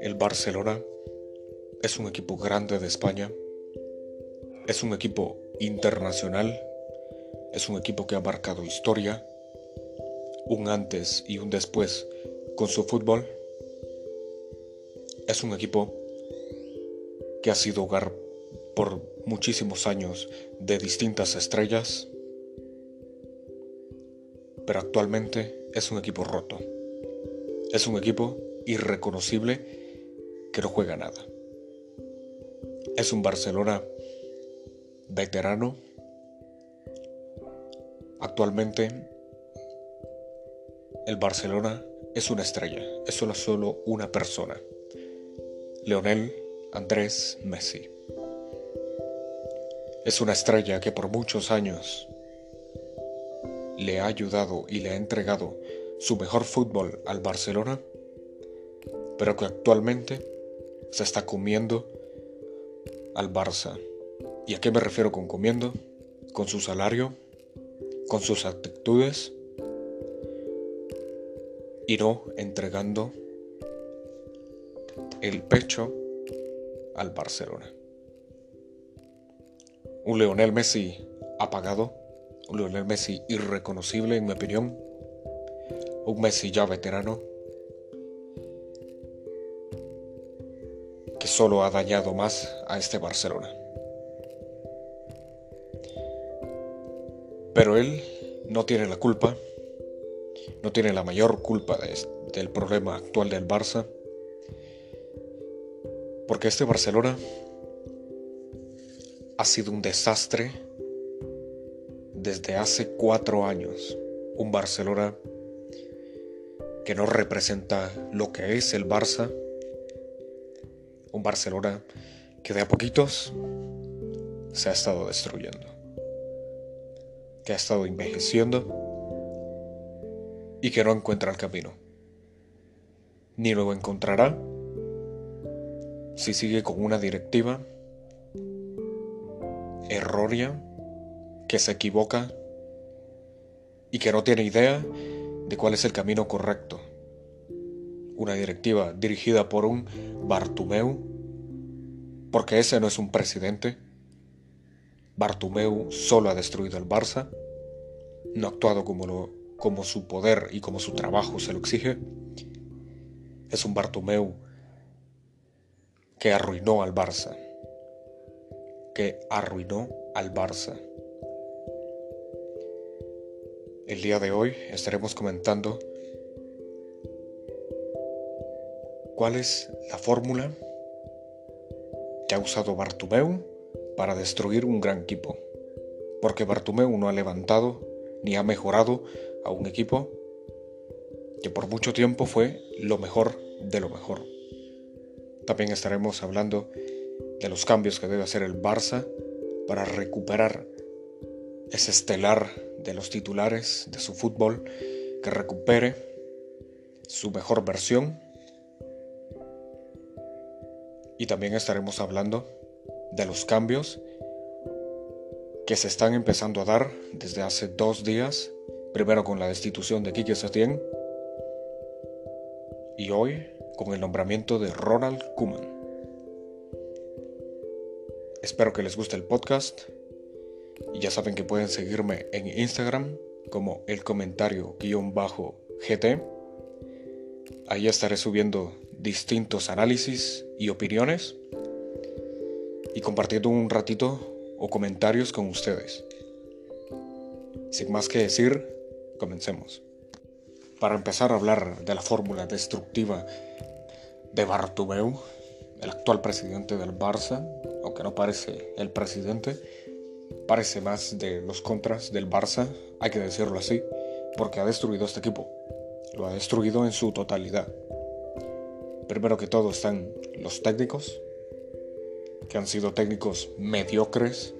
El Barcelona es un equipo grande de España, es un equipo internacional, es un equipo que ha marcado historia, un antes y un después con su fútbol, es un equipo que ha sido hogar por muchísimos años de distintas estrellas, pero actualmente es un equipo roto, es un equipo irreconocible que no juega nada. Es un Barcelona veterano. Actualmente el Barcelona es una estrella, es solo, una persona. Leonel Andrés Messi. Es una estrella que por muchos años le ha ayudado y le ha entregado su mejor fútbol al Barcelona, pero que actualmente se está comiendo al Barça. ¿Y a qué me refiero con comiendo? Con su salario, con sus actitudes y no entregando el pecho al Barcelona. Un Leonel Messi apagado, un Leonel Messi irreconocible en mi opinión, un Messi ya veterano solo ha dañado más a este Barcelona. Pero él no tiene la culpa, no tiene la mayor culpa del problema actual del Barça, porque este Barcelona ha sido un desastre desde hace cuatro años. Un Barcelona que no representa lo que es el Barça un Barcelona que de a poquitos se ha estado destruyendo, que ha estado envejeciendo y que no encuentra el camino. Ni lo encontrará si sigue con una directiva errónea, que se equivoca y que no tiene idea de cuál es el camino correcto una directiva dirigida por un Bartumeu, porque ese no es un presidente. Bartumeu solo ha destruido el Barça, no ha actuado como, lo, como su poder y como su trabajo se lo exige. Es un Bartumeu que arruinó al Barça, que arruinó al Barça. El día de hoy estaremos comentando ¿Cuál es la fórmula que ha usado Bartumeu para destruir un gran equipo? Porque Bartumeu no ha levantado ni ha mejorado a un equipo que por mucho tiempo fue lo mejor de lo mejor. También estaremos hablando de los cambios que debe hacer el Barça para recuperar ese estelar de los titulares de su fútbol, que recupere su mejor versión. Y también estaremos hablando de los cambios que se están empezando a dar desde hace dos días, primero con la destitución de Quique Setién y hoy con el nombramiento de Ronald Koeman. Espero que les guste el podcast y ya saben que pueden seguirme en Instagram como el comentario guion bajo GT. Ahí estaré subiendo distintos análisis y opiniones y compartiendo un ratito o comentarios con ustedes. Sin más que decir, comencemos. Para empezar a hablar de la fórmula destructiva de Bartomeu, el actual presidente del Barça, aunque no parece el presidente, parece más de los contras del Barça, hay que decirlo así, porque ha destruido este equipo. Lo ha destruido en su totalidad. Primero que todo están los técnicos, que han sido técnicos mediocres,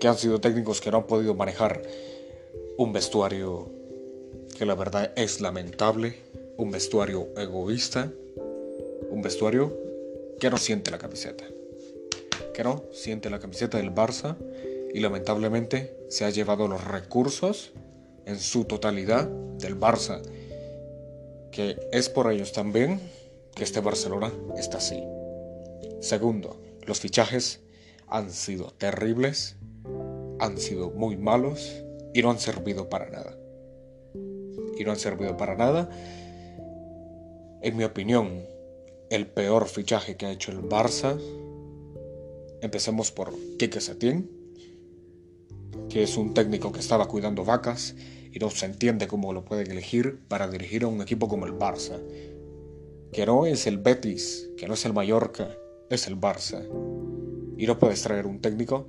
que han sido técnicos que no han podido manejar un vestuario que la verdad es lamentable, un vestuario egoísta, un vestuario que no siente la camiseta, que no siente la camiseta del Barça y lamentablemente se ha llevado los recursos en su totalidad del Barça, que es por ellos también que este Barcelona está así. Segundo, los fichajes han sido terribles, han sido muy malos y no han servido para nada. Y no han servido para nada. En mi opinión, el peor fichaje que ha hecho el Barça. Empecemos por Quique Setién, que es un técnico que estaba cuidando vacas y no se entiende cómo lo pueden elegir para dirigir a un equipo como el Barça, que no es el Betis, que no es el Mallorca, es el Barça. Y no puedes traer un técnico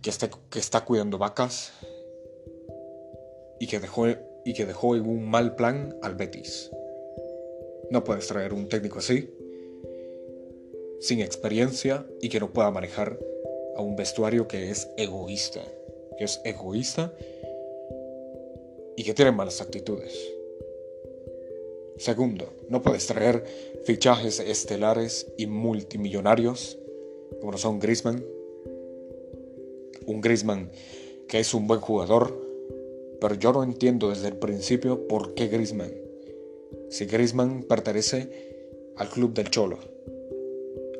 que, que está cuidando vacas y que, dejó, y que dejó en un mal plan al Betis. No puedes traer un técnico así, sin experiencia y que no pueda manejar a un vestuario que es egoísta, que es egoísta y que tiene malas actitudes. Segundo, no puedes traer fichajes estelares y multimillonarios como son Griezmann. Un Griezmann que es un buen jugador, pero yo no entiendo desde el principio por qué Griezmann. Si Griezmann pertenece al club del Cholo,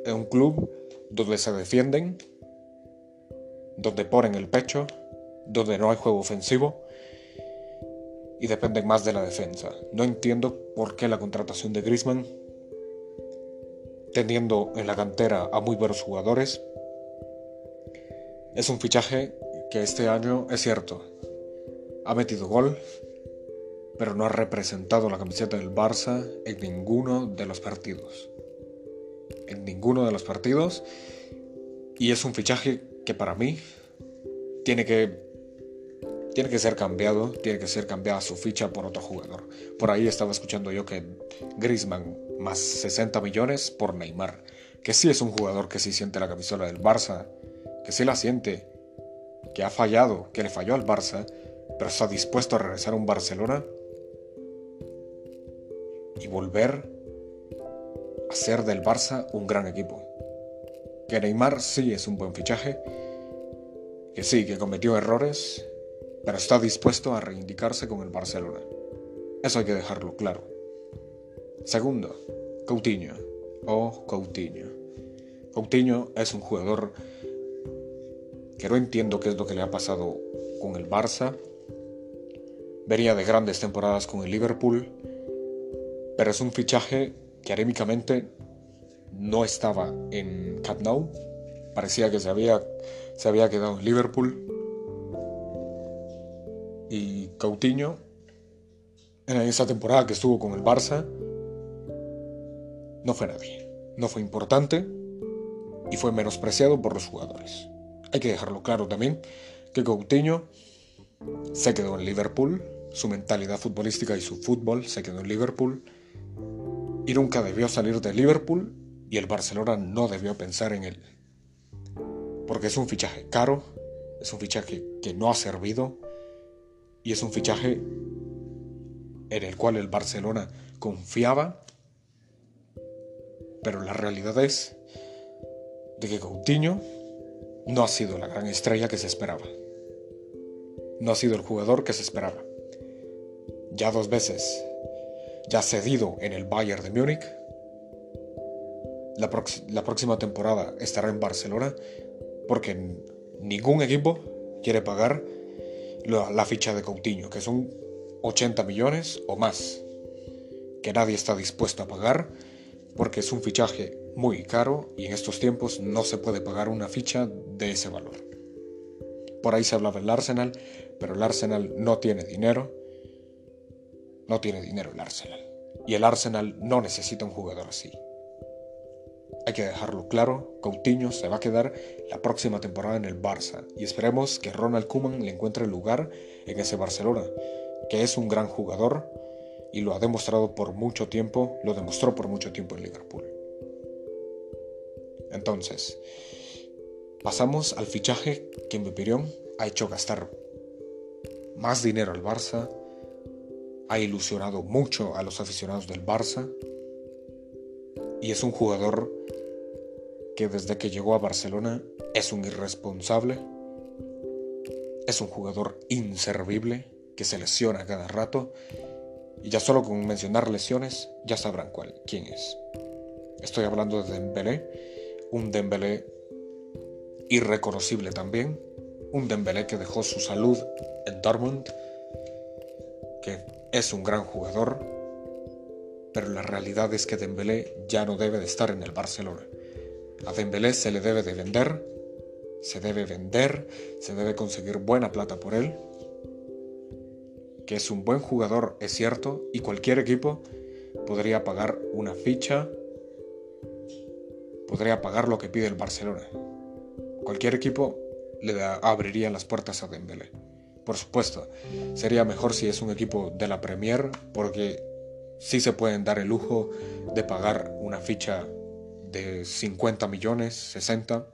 es un club donde se defienden, donde ponen el pecho, donde no hay juego ofensivo y dependen más de la defensa. No entiendo por qué la contratación de Griezmann, teniendo en la cantera a muy buenos jugadores, es un fichaje que este año es cierto. Ha metido gol, pero no ha representado la camiseta del Barça en ninguno de los partidos. En ninguno de los partidos. Y es un fichaje que para mí tiene que tiene que ser cambiado, tiene que ser cambiada su ficha por otro jugador. Por ahí estaba escuchando yo que Griezmann más 60 millones por Neymar, que sí es un jugador que sí siente la camisola del Barça, que sí la siente, que ha fallado, que le falló al Barça, pero está dispuesto a regresar a un Barcelona y volver a ser del Barça un gran equipo. Que Neymar sí es un buen fichaje, que sí, que cometió errores, pero está dispuesto a reivindicarse con el Barcelona. Eso hay que dejarlo claro. Segundo, Coutinho o Coutinho. Coutinho es un jugador que no entiendo qué es lo que le ha pasado con el Barça. Venía de grandes temporadas con el Liverpool, pero es un fichaje que anímicamente no estaba en Camp. Parecía que se había, se había quedado en Liverpool y Coutinho, en esa temporada que estuvo con el Barça, no fue nadie. No fue importante y fue menospreciado por los jugadores. Hay que dejarlo claro también que Coutinho se quedó en Liverpool, su mentalidad futbolística y su fútbol se quedó en Liverpool y nunca debió salir de Liverpool y el Barcelona no debió pensar en él. Porque es un fichaje caro, es un fichaje que no ha servido, y es un fichaje en el cual el Barcelona confiaba, pero la realidad es de que Coutinho no ha sido la gran estrella que se esperaba. No ha sido el jugador que se esperaba. Ya dos veces, ya cedido en el Bayern de Múnich. La, próxima temporada estará en Barcelona porque ningún equipo quiere pagar la, ficha de Coutinho, que son 80 millones o más, que nadie está dispuesto a pagar porque es un fichaje muy caro y en estos tiempos no se puede pagar una ficha de ese valor. Por ahí se hablaba del Arsenal, pero el Arsenal no tiene dinero. No tiene dinero el Arsenal. Y el Arsenal no necesita un jugador así. Hay que dejarlo claro, Coutinho se va a quedar la próxima temporada en el Barça y esperemos que Ronald Koeman le encuentre lugar en ese Barcelona, que es un gran jugador y lo ha demostrado por mucho tiempo, lo demostró por mucho tiempo en Liverpool. Entonces, pasamos al fichaje que en mi opinión ha hecho gastar más dinero al Barça, ha ilusionado mucho a los aficionados del Barça y es un jugador que desde que llegó a Barcelona es un irresponsable, es un jugador inservible que se lesiona cada rato y ya solo con mencionar lesiones ya sabrán cuál, quién es. Estoy hablando de Dembélé, un Dembélé irreconocible también, un Dembélé que dejó su salud en Dortmund, que es un gran jugador, pero la realidad es que Dembélé ya no debe de estar en el Barcelona. A Dembélé se le debe de vender, se debe vender, se debe conseguir buena plata por él, que es un buen jugador, es cierto, y cualquier equipo podría pagar una ficha, podría pagar lo que pide el Barcelona. Cualquier equipo le abriría las puertas a Dembélé. Por supuesto, sería mejor si es un equipo de la Premier, porque sí se pueden dar el lujo de pagar una ficha de 50 millones, 60,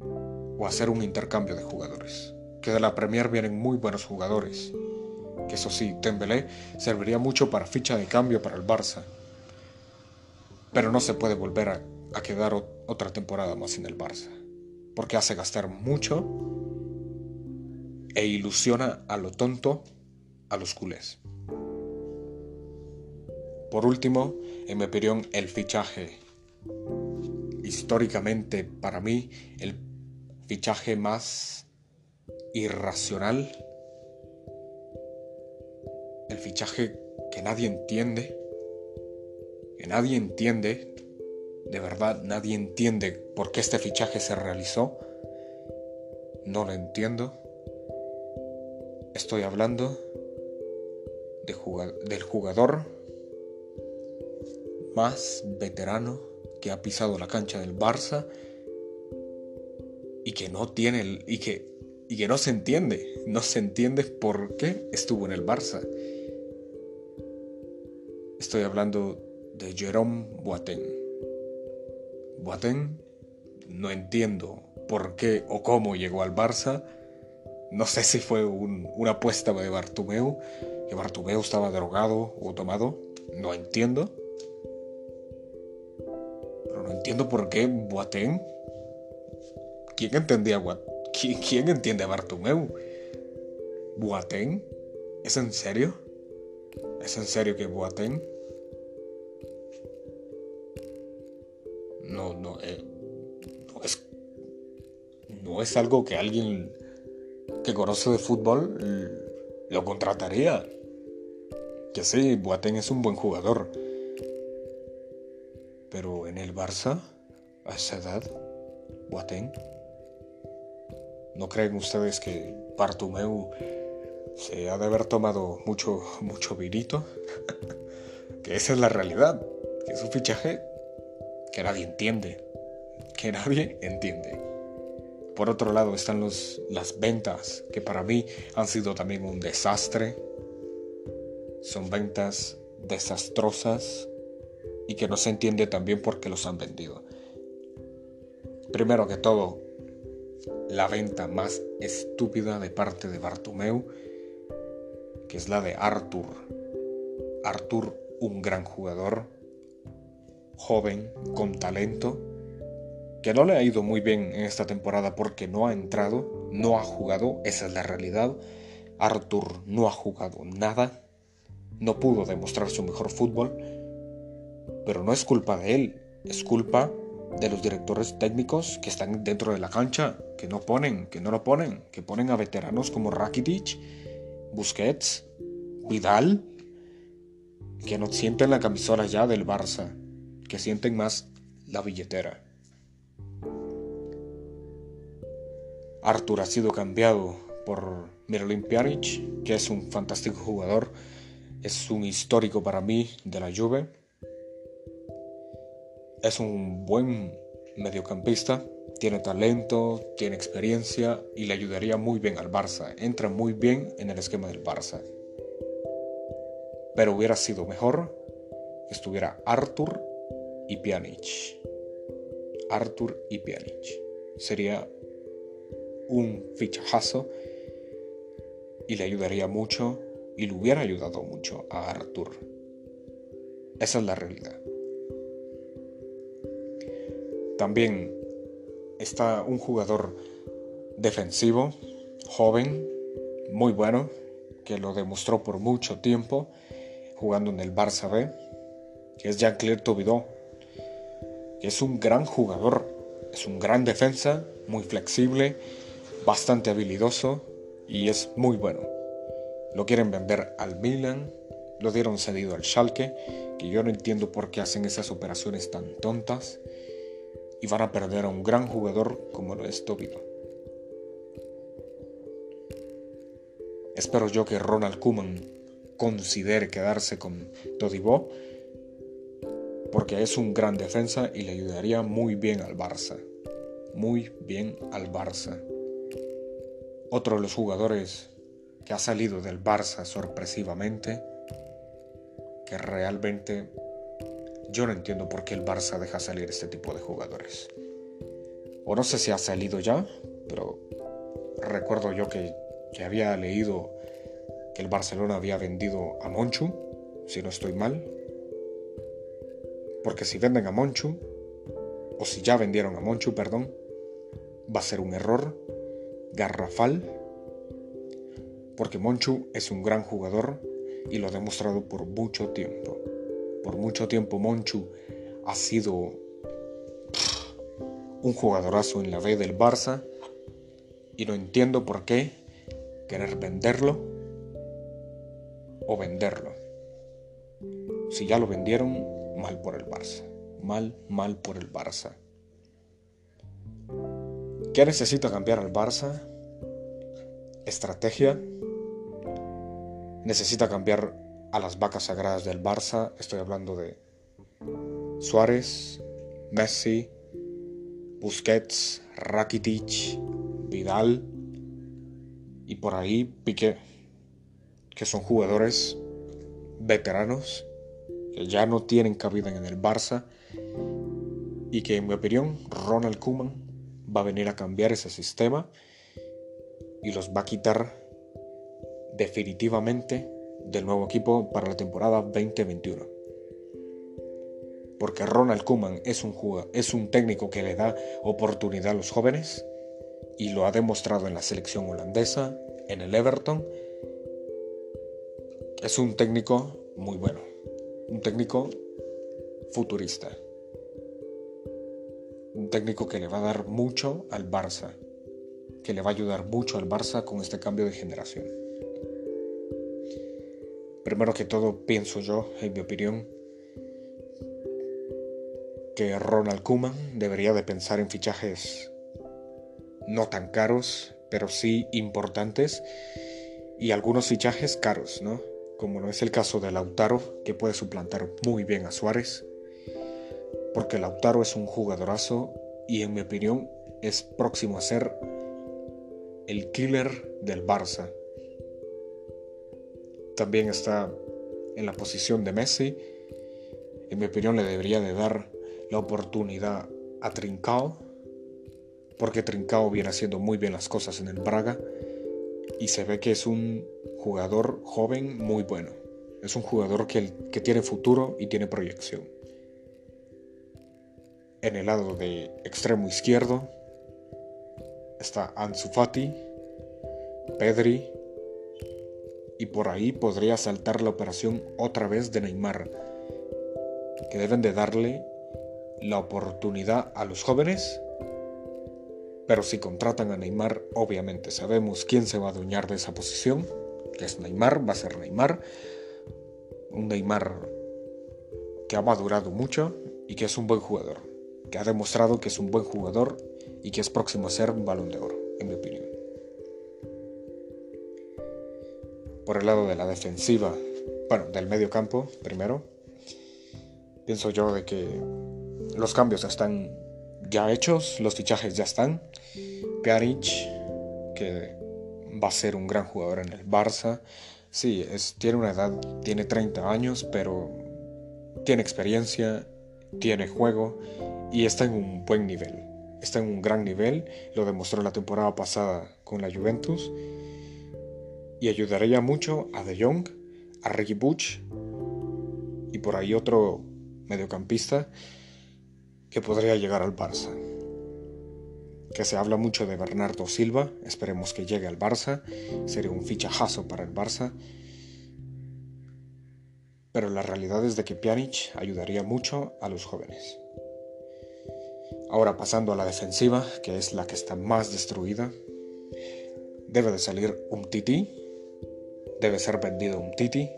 o hacer un intercambio de jugadores. Que de la Premier vienen muy buenos jugadores. Que eso sí, Dembélé serviría mucho para ficha de cambio para el Barça. Pero no se puede volver a, a quedar otra temporada más en el Barça. Porque hace gastar mucho e ilusiona a lo tonto a los culés. Por último, en mi opinión, el fichaje. Históricamente, para mí, el fichaje más irracional. El fichaje que nadie entiende. Que nadie entiende. De verdad, nadie entiende por qué este fichaje se realizó. No lo entiendo. Estoy hablando del jugador más veterano que ha pisado la cancha del Barça y que no tiene y que y que no se entiende, no se entiende por qué estuvo en el Barça. Estoy hablando de Jerome Boateng. Boateng no entiendo por qué o cómo llegó al Barça no sé si fue una apuesta de Bartumeu, que Bartumeu estaba drogado o tomado, no entiendo. Pero no entiendo por qué Boateng. ¿Quién entendía a ¿Quién, ¿Quién entiende a Bartumeu? ¿Boateng? ¿Es en serio? ¿Es en serio que Boateng? No, no, eh, no es. No es algo que alguien que conoce de fútbol lo contrataría. Que sí, Boateng es un buen jugador. Pero en el Barça, a esa edad, Boateng. ¿No creen ustedes que Bartomeu se ha de haber tomado mucho, mucho virito? que esa es la realidad. Que es un fichaje que nadie entiende. Que nadie entiende. Por otro lado están los, las ventas, que para mí han sido también un desastre. Son ventas desastrosas y que no se entiende también por qué los han vendido. Primero que todo, la venta más estúpida de parte de Bartomeu, que es la de Arthur. Arthur, un gran jugador, joven, con talento, que no le ha ido muy bien en esta temporada porque no ha entrado, no ha jugado, esa es la realidad. Arthur no ha jugado nada, no pudo demostrar su mejor fútbol, pero no es culpa de él, es culpa de los directores técnicos que están dentro de la cancha, que no ponen, que no lo ponen, que ponen a veteranos como Rakitic, Busquets, Vidal, que no sienten la camisola ya del Barça, que sienten más la billetera. Arthur ha sido cambiado por Miralem Pjanic, que es un fantástico jugador, es un histórico para mí de la Juve. Es un buen mediocampista, tiene talento, tiene experiencia y le ayudaría muy bien al Barça. Entra muy bien en el esquema del Barça. Pero hubiera sido mejor que estuviera Arthur y Pjanic. Arthur y Pjanic. Sería un fichajazo y le ayudaría mucho y le hubiera ayudado mucho a Arthur. Esa es la realidad. También está un jugador defensivo, joven, muy bueno, que lo demostró por mucho tiempo jugando en el Barça B, que es Jean-Claire Tobidó, que es un gran jugador, es un gran defensa, muy flexible, bastante habilidoso y es muy bueno. Lo quieren vender al Milan, lo dieron cedido al Schalke, que yo no entiendo por qué hacen esas operaciones tan tontas y van a perder a un gran jugador como lo es Tobidó. Espero yo que Ronald Koeman considere quedarse con Todibó porque es un gran defensa y le ayudaría muy bien al Barça. Muy bien al Barça. Otro de los jugadores que ha salido del Barça sorpresivamente, que realmente yo no entiendo por qué el Barça deja salir este tipo de jugadores. O no sé si ha salido ya, pero recuerdo yo que, que había leído que el Barcelona había vendido a Monchu, si no estoy mal. Porque si venden a Monchu, o si ya vendieron a Monchu, perdón, va a ser un error garrafal. Porque Monchu es un gran jugador y lo ha demostrado por mucho tiempo. Por mucho tiempo Monchu ha sido un jugadorazo en la B del Barça y no entiendo por qué querer venderlo o venderlo. Si ya lo vendieron, mal por el Barça. Mal, mal por el Barça. ¿Qué necesita cambiar al Barça? Estrategia. Necesita cambiar a las vacas sagradas del Barça. Estoy hablando de Suárez, Messi, Busquets, Rakitic, Vidal y por ahí Piqué que son jugadores veteranos que ya no tienen cabida en el Barça y que en mi opinión Ronald Koeman va a venir a cambiar ese sistema y los va a quitar definitivamente del nuevo equipo para la temporada 2021. Porque Ronald Koeman es un, es un técnico que le da oportunidad a los jóvenes y lo ha demostrado en la selección holandesa, en el Everton es un técnico muy bueno, un técnico futurista, un técnico que le va a dar mucho al Barça, que le va a ayudar mucho al Barça con este cambio de generación. Primero que todo, pienso yo, en mi opinión, que Ronald Koeman debería de pensar en fichajes no tan caros, pero sí importantes, y algunos fichajes caros, ¿no? como no es el caso de Lautaro, que puede suplantar muy bien a Suárez, porque Lautaro es un jugadorazo y en mi opinión es próximo a ser el killer del Barça. También está en la posición de Messi. En mi opinión le debería de dar la oportunidad a Trincao, porque Trincao viene haciendo muy bien las cosas en el Braga y se ve que es un jugador joven muy bueno. Es un jugador que, que tiene futuro y tiene proyección. En el lado de extremo izquierdo está Ansu Fati, Pedri y por ahí podría saltar la operación otra vez de Neymar, que deben de darle la oportunidad a los jóvenes pero si contratan a Neymar, obviamente sabemos quién se va a adueñar de esa posición, que es Neymar, va a ser Neymar. Un Neymar que ha madurado mucho y que es un buen jugador, que ha demostrado que es un buen jugador y que es próximo a ser un balón de oro, en mi opinión. Por el lado de la defensiva, bueno, del medio campo, primero, pienso yo de que los cambios están ya hechos, los fichajes ya están. Pjanic, que va a ser un gran jugador en el Barça. Sí, tiene una edad, tiene 30 años, pero tiene experiencia, tiene juego y está en un buen nivel. Está en un gran nivel, lo demostró la temporada pasada con la Juventus y ayudaría mucho a De Jong, a Ricky Butch y por ahí otro mediocampista que podría llegar al Barça. que se habla mucho de Bernardo Silva, esperemos que llegue al Barça, sería un fichajazo para el Barça. Pero la realidad es de que Pjanic ayudaría mucho a los jóvenes. Ahora pasando a la defensiva, que es la que está más destruida, debe de salir un Titi, debe ser vendido un Titi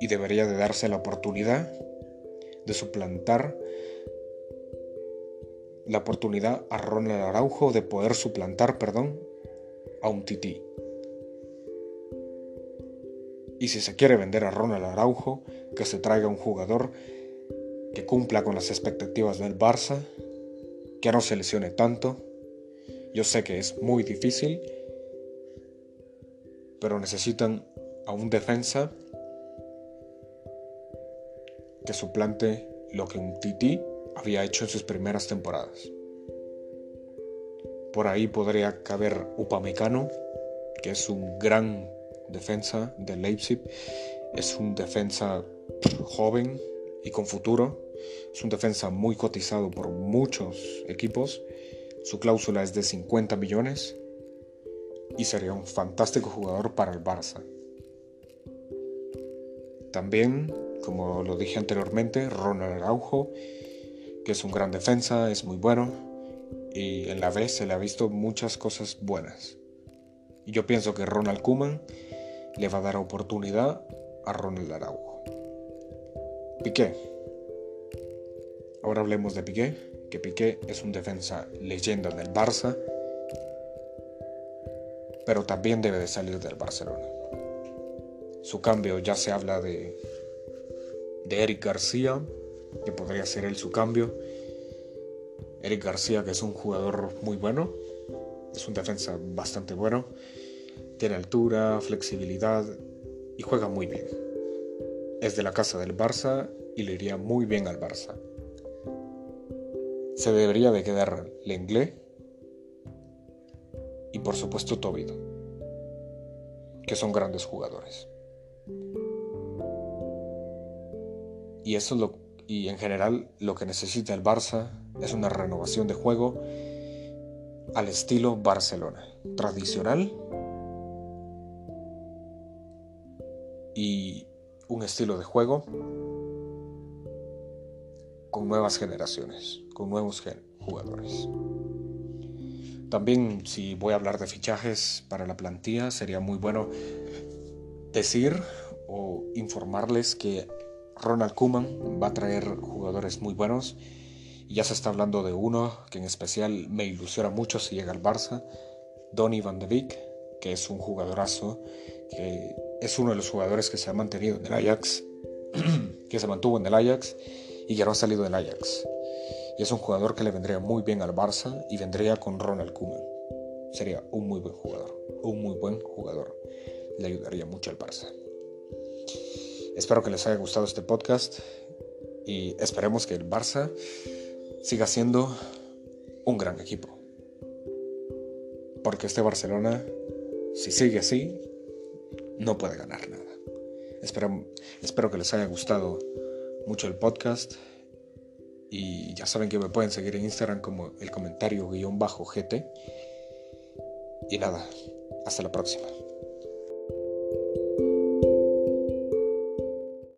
y debería de darse la oportunidad de suplantar la oportunidad a Ronald Araujo de poder suplantar, perdón, a un Titi. Y si se quiere vender a Ronald Araujo, que se traiga un jugador que cumpla con las expectativas del Barça, que no se lesione tanto. Yo sé que es muy difícil, pero necesitan a un defensa que suplante lo que un Titi había hecho en sus primeras temporadas. Por ahí podría caber Upamecano, que es un gran defensa de Leipzig. Es un defensa joven y con futuro. Es un defensa muy cotizado por muchos equipos. Su cláusula es de 50 millones y sería un fantástico jugador para el Barça. También, como lo dije anteriormente, Ronald Araujo, que es un gran defensa, es muy bueno y en la vez se le ha visto muchas cosas buenas. Y yo pienso que Ronald Kuman le va a dar oportunidad a Ronald Araujo. Piqué. Ahora hablemos de Piqué, que Piqué es un defensa leyenda del Barça, pero también debe de salir del Barcelona. Su cambio ya se habla de, de Eric García, que podría ser él su cambio. Eric García, que es un jugador muy bueno, es un defensa bastante bueno, tiene altura, flexibilidad y juega muy bien. Es de la casa del Barça y le iría muy bien al Barça. Se debería de quedar Lenglet y por supuesto Tobido, que son grandes jugadores. Y eso es lo y en general lo que necesita el Barça es una renovación de juego al estilo Barcelona, tradicional y un estilo de juego con nuevas generaciones, con nuevos jugadores. También si voy a hablar de fichajes para la plantilla, sería muy bueno decir o informarles que Ronald Koeman va a traer jugadores muy buenos ya se está hablando de uno que en especial me ilusiona mucho si llega al Barça, Donny van de Beek, que es un jugadorazo que es uno de los jugadores que se ha mantenido en el Ajax, que se mantuvo en el Ajax y ya no ha salido del Ajax. Y es un jugador que le vendría muy bien al Barça y vendría con Ronald Koeman. Sería un muy buen jugador, un muy buen jugador. Le ayudaría mucho al Barça. Espero que les haya gustado este podcast y esperemos que el Barça siga siendo un gran equipo. Porque este Barcelona, si sigue así, no puede ganar nada. Espero, espero que les haya gustado mucho el podcast. Y ya saben que me pueden seguir en Instagram como el comentario guion bajo GT. Y nada, hasta la próxima.